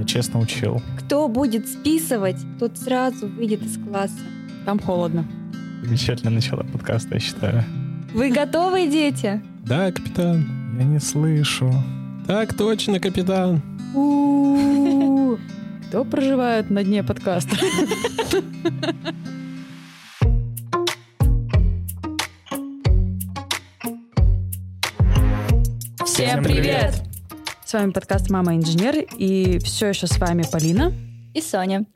Я честно учил. Кто будет списывать, тот сразу выйдет из класса. Там холодно. Замечательное начало подкаста, я считаю. Вы готовы, дети? Да, капитан. Я не слышу. Так точно, капитан. Кто проживает на дне подкаста? Всем привет! С вами подкаст «Мама инженер» и все еще с вами Полина. И Соня.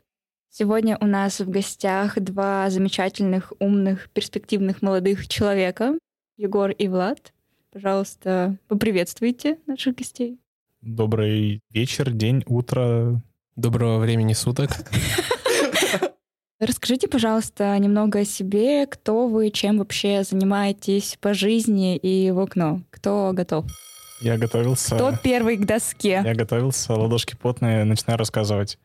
Сегодня у нас в гостях два замечательных, умных, перспективных молодых человека, Егор и Влад. Пожалуйста, поприветствуйте наших гостей. Добрый вечер, день, утро. Доброго времени суток. Расскажите, пожалуйста, немного о себе, кто вы, чем вообще занимаетесь по жизни и в окно. Кто готов? Я готовился. Кто первый к доске? Я готовился, ладошки потные, начинаю рассказывать.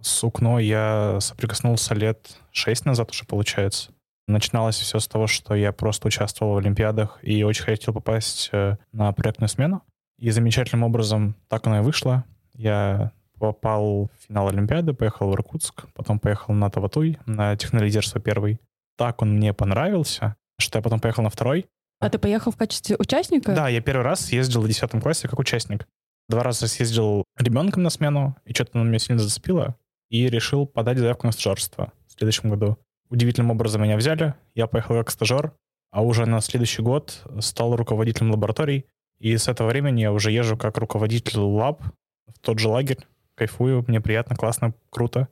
С укно я соприкоснулся лет шесть назад уже, получается. Начиналось все с того, что я просто участвовал в Олимпиадах и очень хотел попасть э, на проектную смену. И замечательным образом так оно и вышло. Я попал в финал Олимпиады, поехал в Иркутск, потом поехал на Таватуй, на технолидерство первый. Так он мне понравился, что я потом поехал на второй. А ты поехал в качестве участника? Да, я первый раз ездил в 10 классе как участник. Два раза съездил ребенком на смену, и что-то на меня сильно зацепило, и решил подать заявку на стажерство в следующем году. Удивительным образом меня взяли, я поехал как стажер, а уже на следующий год стал руководителем лабораторий, и с этого времени я уже езжу как руководитель лаб в тот же лагерь, кайфую, мне приятно, классно, круто.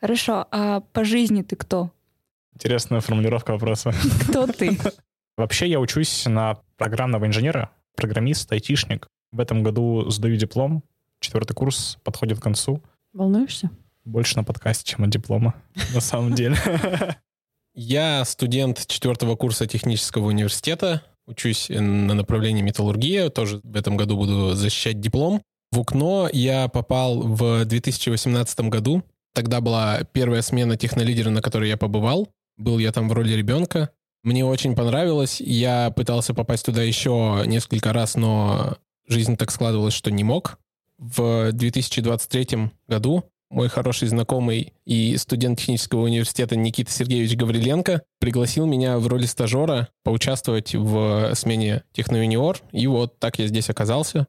Хорошо, а по жизни ты кто? Интересная формулировка вопроса. Кто ты? Вообще я учусь на программного инженера, программист, айтишник. В этом году сдаю диплом, четвертый курс подходит к концу. Волнуешься? Больше на подкасте, чем от диплома, на самом деле. Я студент четвертого курса технического университета. Учусь на направлении металлургия. Тоже в этом году буду защищать диплом. В УКНО я попал в 2018 году. Тогда была первая смена технолидера, на которой я побывал. Был я там в роли ребенка. Мне очень понравилось. Я пытался попасть туда еще несколько раз, но жизнь так складывалась, что не мог. В 2023 году мой хороший знакомый и студент технического университета Никита Сергеевич Гавриленко пригласил меня в роли стажера поучаствовать в смене техноюниор, и вот так я здесь оказался.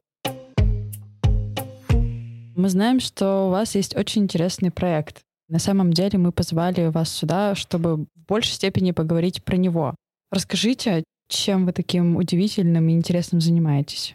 Мы знаем, что у вас есть очень интересный проект. На самом деле мы позвали вас сюда, чтобы в большей степени поговорить про него. Расскажите, чем вы таким удивительным и интересным занимаетесь?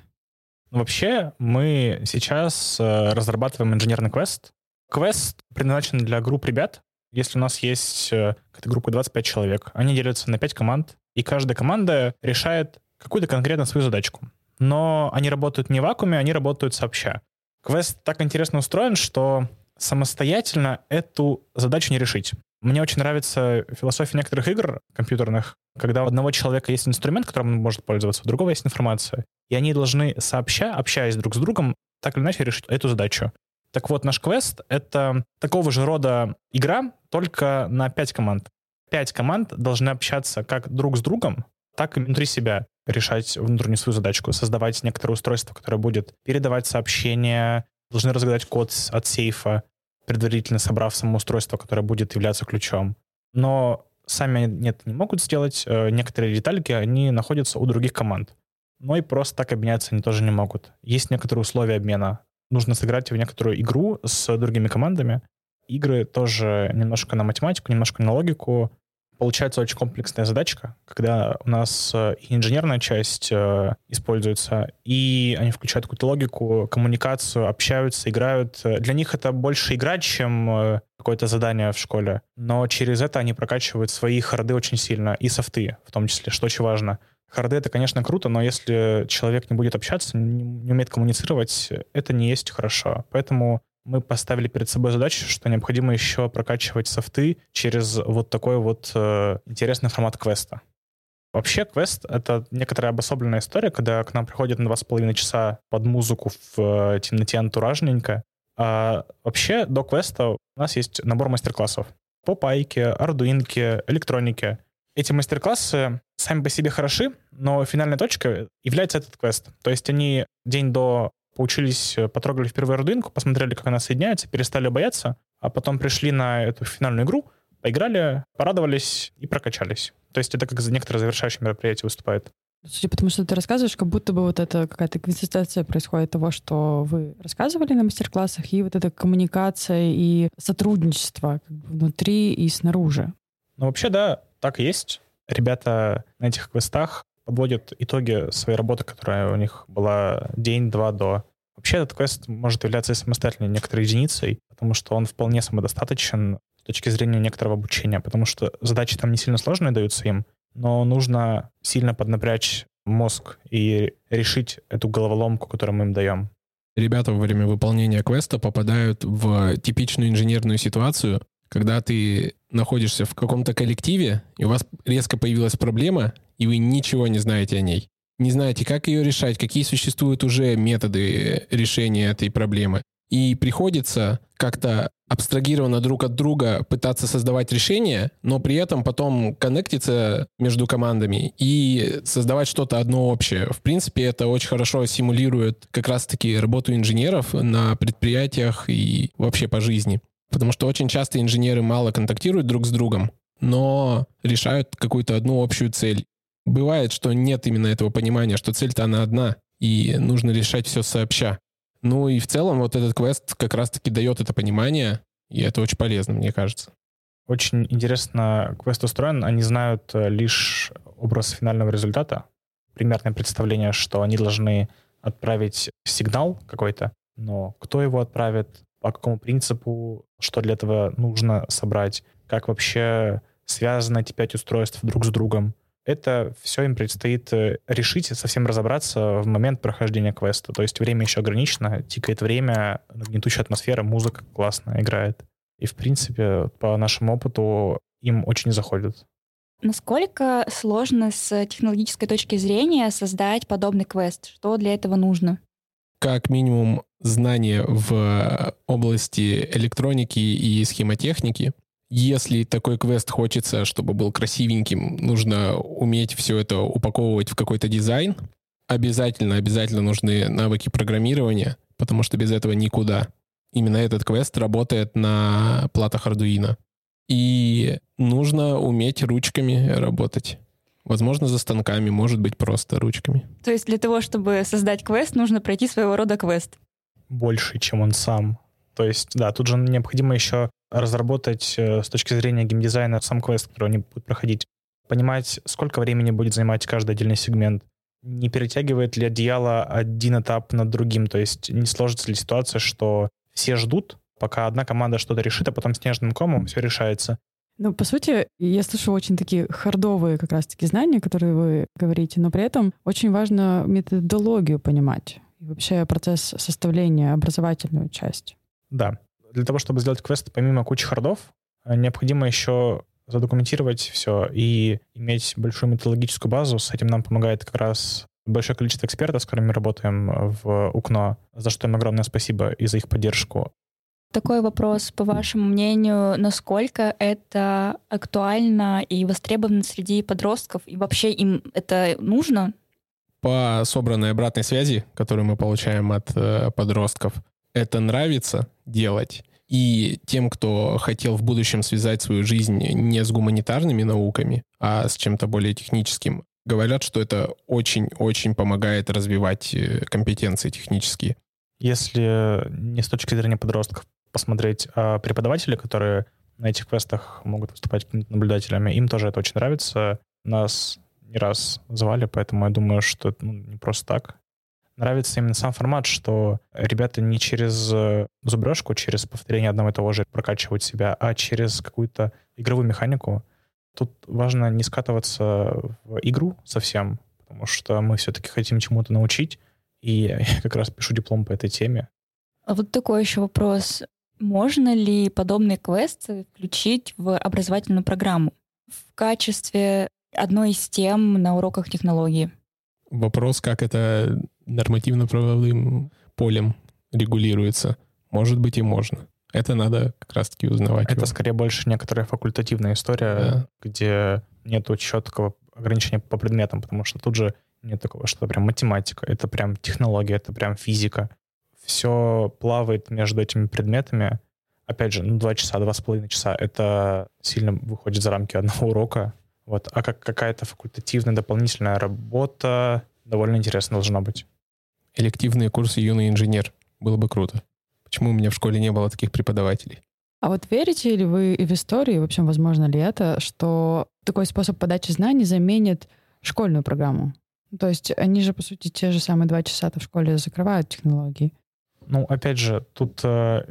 Вообще, мы сейчас э, разрабатываем инженерный квест. Квест предназначен для групп ребят. Если у нас есть э, какая-то группа 25 человек, они делятся на 5 команд, и каждая команда решает какую-то конкретно свою задачку. Но они работают не в вакууме, они работают сообща. Квест так интересно устроен, что самостоятельно эту задачу не решить. Мне очень нравится философия некоторых игр компьютерных, когда у одного человека есть инструмент, которым он может пользоваться, у другого есть информация, и они должны сообща, общаясь друг с другом, так или иначе решить эту задачу. Так вот, наш квест — это такого же рода игра, только на пять команд. Пять команд должны общаться как друг с другом, так и внутри себя решать внутреннюю свою задачку, создавать некоторое устройство, которое будет передавать сообщения, должны разгадать код от сейфа, предварительно собрав само устройство, которое будет являться ключом. Но сами они это не могут сделать. Э, некоторые детальки, они находятся у других команд. Но и просто так обменяться они тоже не могут. Есть некоторые условия обмена. Нужно сыграть в некоторую игру с другими командами. Игры тоже немножко на математику, немножко на логику, Получается очень комплексная задачка, когда у нас э, и инженерная часть э, используется, и они включают какую-то логику, коммуникацию, общаются, играют. Для них это больше играть, чем э, какое-то задание в школе. Но через это они прокачивают свои харды очень сильно, и софты в том числе, что очень важно. Харды — это, конечно, круто, но если человек не будет общаться, не, не умеет коммуницировать, это не есть хорошо. Поэтому мы поставили перед собой задачу, что необходимо еще прокачивать софты через вот такой вот э, интересный формат квеста. Вообще, квест — это некоторая обособленная история, когда к нам приходят на два с половиной часа под музыку в э, темноте антуражненько. А вообще, до квеста у нас есть набор мастер-классов по пайке, ардуинке, электронике. Эти мастер-классы сами по себе хороши, но финальной точкой является этот квест. То есть они день до поучились, э, потрогали впервые родинку, посмотрели, как она соединяется, перестали бояться, а потом пришли на эту финальную игру, поиграли, порадовались и прокачались. То есть это как за некоторое завершающее мероприятие выступает. Судя по тому, что ты рассказываешь, как будто бы вот это какая-то консистенция происходит того, что вы рассказывали на мастер-классах, и вот эта коммуникация и сотрудничество как бы внутри и снаружи. Ну, вообще, да, так и есть. Ребята на этих квестах подводят итоги своей работы, которая у них была день-два до. Вообще этот квест может являться самостоятельной некоторой единицей, потому что он вполне самодостаточен с точки зрения некоторого обучения, потому что задачи там не сильно сложные даются им, но нужно сильно поднапрячь мозг и решить эту головоломку, которую мы им даем. Ребята во время выполнения квеста попадают в типичную инженерную ситуацию, когда ты находишься в каком-то коллективе, и у вас резко появилась проблема, и вы ничего не знаете о ней. Не знаете, как ее решать, какие существуют уже методы решения этой проблемы. И приходится как-то абстрагированно друг от друга пытаться создавать решения, но при этом потом коннектиться между командами и создавать что-то одно общее. В принципе, это очень хорошо симулирует как раз-таки работу инженеров на предприятиях и вообще по жизни. Потому что очень часто инженеры мало контактируют друг с другом, но решают какую-то одну общую цель. Бывает, что нет именно этого понимания, что цель-то она одна, и нужно решать все сообща. Ну и в целом вот этот квест как раз-таки дает это понимание, и это очень полезно, мне кажется. Очень интересно квест устроен. Они знают э, лишь образ финального результата, примерное представление, что они должны отправить сигнал какой-то, но кто его отправит, по какому принципу, что для этого нужно собрать, как вообще связаны эти пять устройств друг с другом. Это все им предстоит э, решить и совсем разобраться в момент прохождения квеста. То есть время еще ограничено, тикает время, гнетущая атмосфера, музыка классно играет. И, в принципе, по нашему опыту им очень заходит. Насколько сложно с технологической точки зрения создать подобный квест? Что для этого нужно? Как минимум знания в области электроники и схемотехники. Если такой квест хочется, чтобы был красивеньким, нужно уметь все это упаковывать в какой-то дизайн. Обязательно, обязательно нужны навыки программирования, потому что без этого никуда. Именно этот квест работает на платах Arduino. И нужно уметь ручками работать. Возможно, за станками, может быть, просто ручками. То есть для того, чтобы создать квест, нужно пройти своего рода квест? Больше, чем он сам. То есть, да, тут же необходимо еще разработать э, с точки зрения геймдизайна сам квест, который они будут проходить. Понимать, сколько времени будет занимать каждый отдельный сегмент. Не перетягивает ли одеяло один этап над другим. То есть не сложится ли ситуация, что все ждут, пока одна команда что-то решит, а потом снежным комом все решается. Ну, по сути, я слышу очень такие хардовые как раз-таки знания, которые вы говорите, но при этом очень важно методологию понимать и вообще процесс составления, образовательную часть. Да. Для того, чтобы сделать квест, помимо кучи хардов, э, необходимо еще задокументировать все и иметь большую методологическую базу. С этим нам помогает как раз большое количество экспертов, с которыми мы работаем в УКНО, за что им огромное спасибо и за их поддержку. Такой вопрос, по вашему мнению, насколько это актуально и востребовано среди подростков, и вообще им это нужно? По собранной обратной связи, которую мы получаем от э, подростков, это нравится делать. И тем, кто хотел в будущем связать свою жизнь не с гуманитарными науками, а с чем-то более техническим, говорят, что это очень-очень помогает развивать э, компетенции технические. Если не с точки зрения подростков посмотреть, а преподаватели, которые на этих квестах могут выступать наблюдателями, им тоже это очень нравится. Нас не раз звали, поэтому я думаю, что это ну, не просто так нравится именно сам формат, что ребята не через э, зубрежку, через повторение одного и того же прокачивают себя, а через какую-то игровую механику. Тут важно не скатываться в игру совсем, потому что мы все-таки хотим чему-то научить, и я как раз пишу диплом по этой теме. А вот такой еще вопрос. Можно ли подобные квесты включить в образовательную программу в качестве одной из тем на уроках технологии? Вопрос, как это нормативно-правовым полем регулируется. Может быть и можно. Это надо как раз-таки узнавать. Это его. скорее больше некоторая факультативная история, да. где нет четкого ограничения по предметам, потому что тут же нет такого, что прям математика, это прям технология, это прям физика. все плавает между этими предметами. Опять же, ну, два часа, два с половиной часа — это сильно выходит за рамки одного урока. Вот. А как какая-то факультативная дополнительная работа довольно интересно должна быть. Элективные курсы «Юный инженер». Было бы круто. Почему у меня в школе не было таких преподавателей? А вот верите ли вы в историю, в общем, возможно ли это, что такой способ подачи знаний заменит школьную программу? То есть они же, по сути, те же самые два часа в школе закрывают технологии. Ну, опять же, тут э,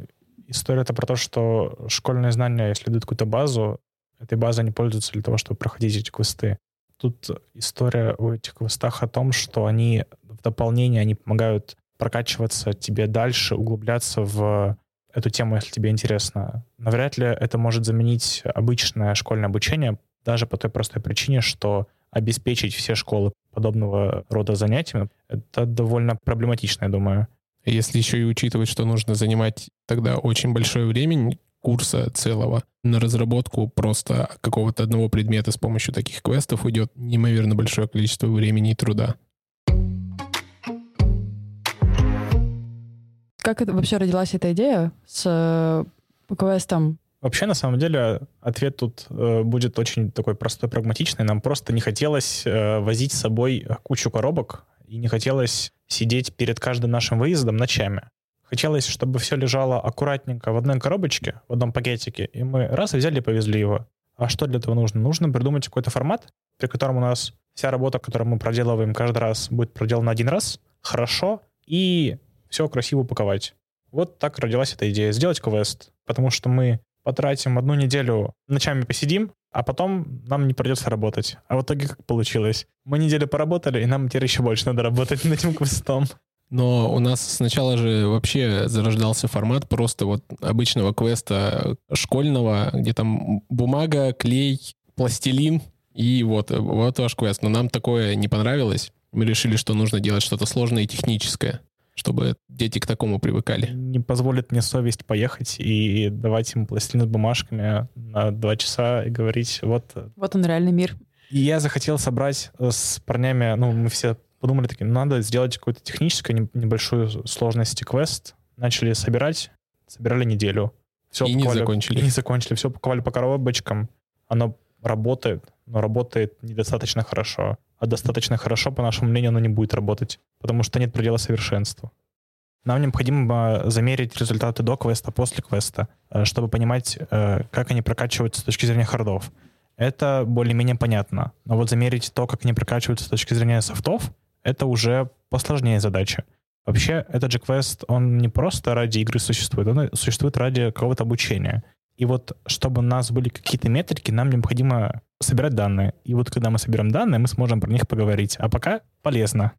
история это про то, что школьные знания, если дают какую-то базу, этой базой они пользуются для того, чтобы проходить эти квесты. Тут история о этих квестах о том, что они в дополнение, они помогают прокачиваться тебе дальше, углубляться в эту тему, если тебе интересно. Навряд ли это может заменить обычное школьное обучение, даже по той простой причине, что обеспечить все школы подобного рода занятиями, это довольно проблематично, я думаю. Если еще и учитывать, что нужно занимать тогда очень большое время курса целого на разработку просто какого-то одного предмета с помощью таких квестов уйдет неимоверно большое количество времени и труда. Как это вообще родилась эта идея с э, квестом? Вообще, на самом деле, ответ тут э, будет очень такой простой, прагматичный. Нам просто не хотелось э, возить с собой кучу коробок и не хотелось сидеть перед каждым нашим выездом ночами. Хотелось, чтобы все лежало аккуратненько в одной коробочке, в одном пакетике, и мы раз взяли и повезли его. А что для этого нужно? Нужно придумать какой-то формат, при котором у нас вся работа, которую мы проделываем каждый раз, будет проделана один раз, хорошо, и все красиво упаковать. Вот так родилась эта идея. Сделать квест, потому что мы потратим одну неделю, ночами посидим, а потом нам не придется работать. А в итоге как получилось? Мы неделю поработали, и нам теперь еще больше надо работать над этим квестом. Но у нас сначала же вообще зарождался формат просто вот обычного квеста школьного, где там бумага, клей, пластилин, и вот, вот ваш квест. Но нам такое не понравилось. Мы решили, что нужно делать что-то сложное и техническое чтобы дети к такому привыкали. Не позволит мне совесть поехать и давать им пластилин с бумажками на два часа и говорить, вот... Вот он реальный мир. И я захотел собрать э, с парнями, ну, мы все подумали такие, ну, надо сделать какую-то техническую небольшую сложность квест. Начали собирать, собирали неделю. Все и не закончили. И не закончили. Все упаковали по коробочкам. Оно работает, но работает недостаточно хорошо а достаточно хорошо, по нашему мнению, оно не будет работать, потому что нет предела совершенству. Нам необходимо замерить результаты до квеста, после квеста, э, чтобы понимать, э, как они прокачиваются с точки зрения хардов. Это более-менее понятно. Но вот замерить то, как они прокачиваются с точки зрения софтов, это уже посложнее задача. Вообще, этот же квест, он не просто ради игры существует, он существует ради какого-то обучения. И вот, чтобы у нас были какие-то метрики, нам необходимо собирать данные. И вот когда мы соберем данные, мы сможем про них поговорить. А пока полезно.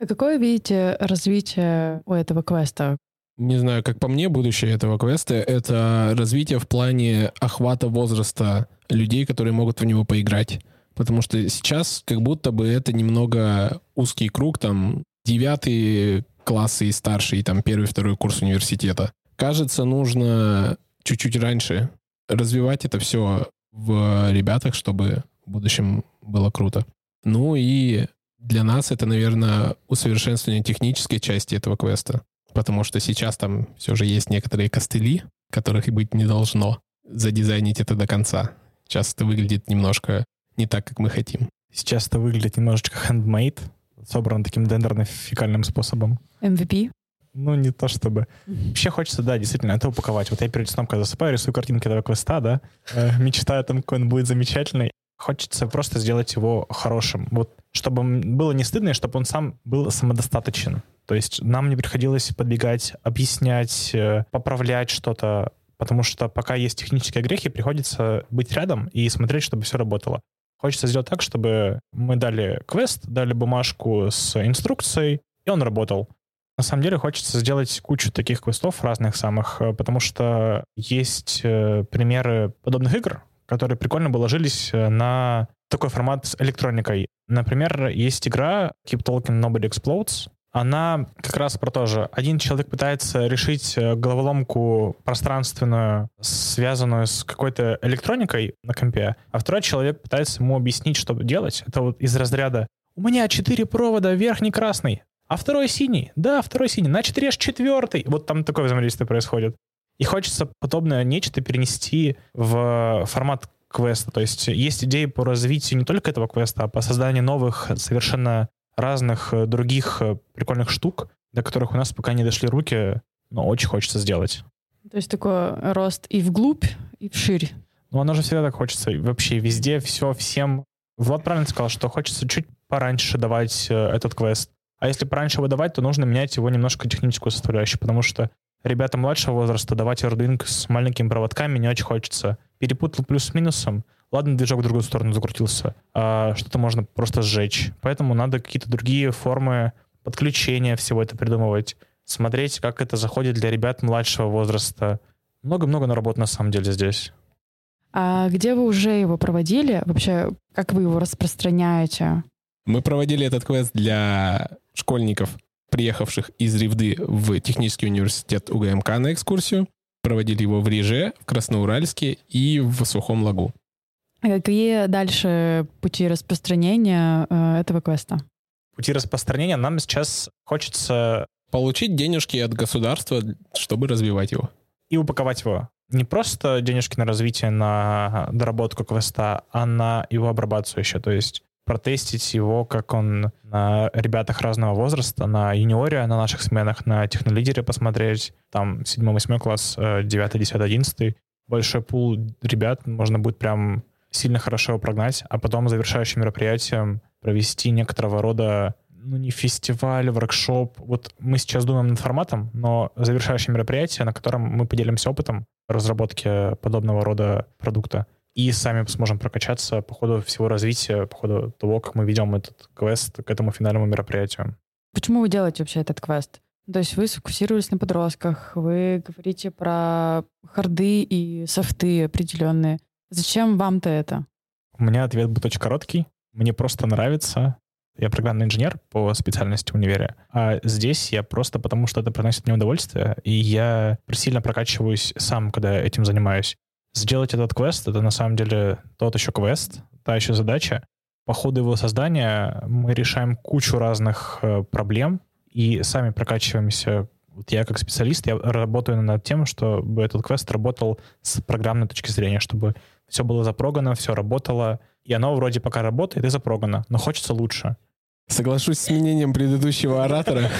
А какое видите развитие у этого квеста? Не знаю, как по мне, будущее этого квеста — это развитие в плане охвата возраста людей, которые могут в него поиграть. Потому что сейчас как будто бы это немного узкий круг, там, девятый классы и старший, там, первый, второй курс университета. Кажется, нужно чуть-чуть раньше развивать это все в ребятах, чтобы в будущем было круто. Ну и для нас это, наверное, усовершенствование технической части этого квеста, потому что сейчас там все же есть некоторые костыли, которых и быть не должно. Задизайнить это до конца. Сейчас это выглядит немножко не так, как мы хотим. Сейчас это выглядит немножечко handmade, собран таким дендерно-фекальным способом. MVP? Ну, не то чтобы. Вообще хочется, да, действительно, это упаковать. Вот я перед сном, когда засыпаю, рисую картинки этого квеста, да, э, мечтаю о том, какой он будет замечательный. Хочется просто сделать его хорошим. Вот, чтобы было не стыдно, и чтобы он сам был самодостаточен. То есть нам не приходилось подбегать, объяснять, э, поправлять что-то, потому что пока есть технические грехи, приходится быть рядом и смотреть, чтобы все работало. Хочется сделать так, чтобы мы дали квест, дали бумажку с инструкцией, и он работал. На самом деле хочется сделать кучу таких квестов разных самых, э, потому что есть э, примеры подобных игр, которые прикольно бы ложились э, на такой формат с электроникой. Например, есть игра Keep Talking Nobody Explodes. Она как раз про то же. Один человек пытается решить головоломку пространственную, связанную с какой-то электроникой на компе, а второй человек пытается ему объяснить, что делать. Это вот из разряда «У меня четыре провода, верхний красный». А второй синий? Да, второй синий. Значит, режь четвертый. Вот там такое взаимодействие происходит. И хочется подобное нечто перенести в формат квеста. То есть есть идеи по развитию не только этого квеста, а по созданию новых, совершенно разных э, других э, прикольных штук, до которых у нас пока не дошли руки, но очень хочется сделать. То есть такой рост и вглубь, и вширь. Ну, оно же всегда так хочется. Вообще везде, все, всем. Влад правильно сказал, что хочется чуть пораньше давать э, этот квест. А если пораньше выдавать, то нужно менять его немножко техническую составляющую, потому что ребятам младшего возраста давать Arduino с маленькими проводками не очень хочется. Перепутал плюс с минусом, ладно, движок в другую сторону закрутился, а что-то можно просто сжечь. Поэтому надо какие-то другие формы подключения всего это придумывать, смотреть, как это заходит для ребят младшего возраста. Много-много наработано на самом деле здесь. А где вы уже его проводили? Вообще, как вы его распространяете? Мы проводили этот квест для школьников, приехавших из Ревды в технический университет УГМК на экскурсию. Проводили его в Риже, в Красноуральске и в Сухом Лагу. А какие дальше пути распространения э, этого квеста? Пути распространения нам сейчас хочется... Получить денежки от государства, чтобы развивать его. И упаковать его. Не просто денежки на развитие, на доработку квеста, а на его обрабатываю еще. То есть протестить его, как он на ребятах разного возраста, на юниоре, на наших сменах, на технолидере посмотреть, там 7-8 класс, 9, 10, 11. Большой пул ребят, можно будет прям сильно хорошо его прогнать, а потом завершающим мероприятием провести некоторого рода ну, не фестиваль, воркшоп. Вот мы сейчас думаем над форматом, но завершающее мероприятие, на котором мы поделимся опытом разработки подобного рода продукта и сами сможем прокачаться по ходу всего развития, по ходу того, как мы ведем этот квест к этому финальному мероприятию. Почему вы делаете вообще этот квест? То есть вы сфокусировались на подростках, вы говорите про харды и софты определенные. Зачем вам-то это? У меня ответ будет очень короткий. Мне просто нравится. Я программный инженер по специальности универе. А здесь я просто потому, что это приносит мне удовольствие, и я сильно прокачиваюсь сам, когда этим занимаюсь сделать этот квест — это на самом деле тот еще квест, та еще задача. По ходу его создания мы решаем кучу разных э, проблем и сами прокачиваемся. Вот я как специалист, я работаю над тем, чтобы этот квест работал с программной точки зрения, чтобы все было запрогано, все работало, и оно вроде пока работает и запрогано, но хочется лучше. Соглашусь с мнением предыдущего оратора.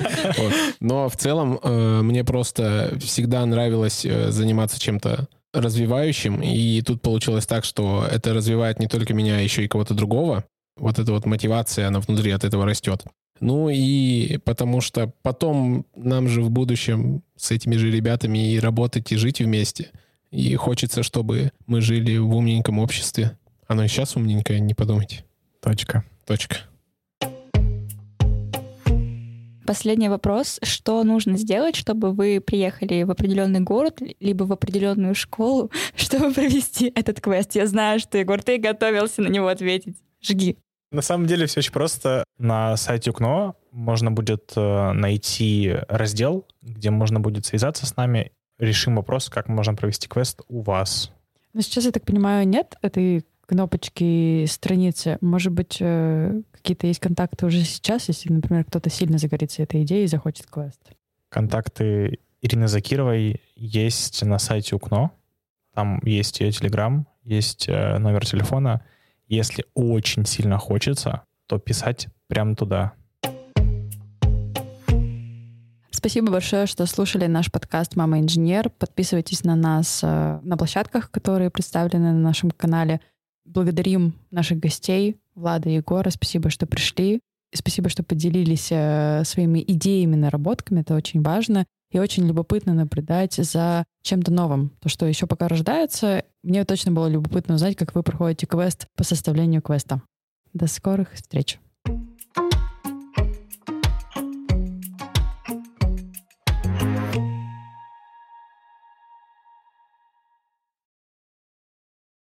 Но в целом э, мне просто всегда нравилось э, заниматься чем-то развивающим, и тут получилось так, что это развивает не только меня, а еще и кого-то другого. Вот эта вот мотивация, она внутри от этого растет. Ну и потому что потом нам же в будущем с этими же ребятами и работать, и жить вместе. И хочется, чтобы мы жили в умненьком обществе. Оно и сейчас умненькое, не подумайте. Точка. Точка. Последний вопрос. Что нужно сделать, чтобы вы приехали в определенный город, либо в определенную школу, чтобы провести этот квест? Я знаю, что, Егор, ты готовился на него ответить. Жги. На самом деле все очень просто. На сайте УКНО можно будет э, найти раздел, где можно будет связаться с нами. Решим вопрос, как можно провести квест у вас. Но сейчас, я так понимаю, нет этой кнопочки страницы. Может быть, э, какие-то есть контакты уже сейчас, если, например, кто-то сильно загорится этой идеей и захочет квест? Контакты Ирины Закировой есть на сайте УКНО. Там есть ее телеграм, есть э, номер телефона. Если очень сильно хочется, то писать прямо туда. Спасибо большое, что слушали наш подкаст «Мама инженер». Подписывайтесь на нас э, на площадках, которые представлены на нашем канале. Благодарим наших гостей, Влада и Егора. Спасибо, что пришли. И спасибо, что поделились э, своими идеями, наработками. Это очень важно. И очень любопытно наблюдать за чем-то новым. То, что еще пока рождается. Мне точно было любопытно узнать, как вы проходите квест по составлению квеста. До скорых встреч.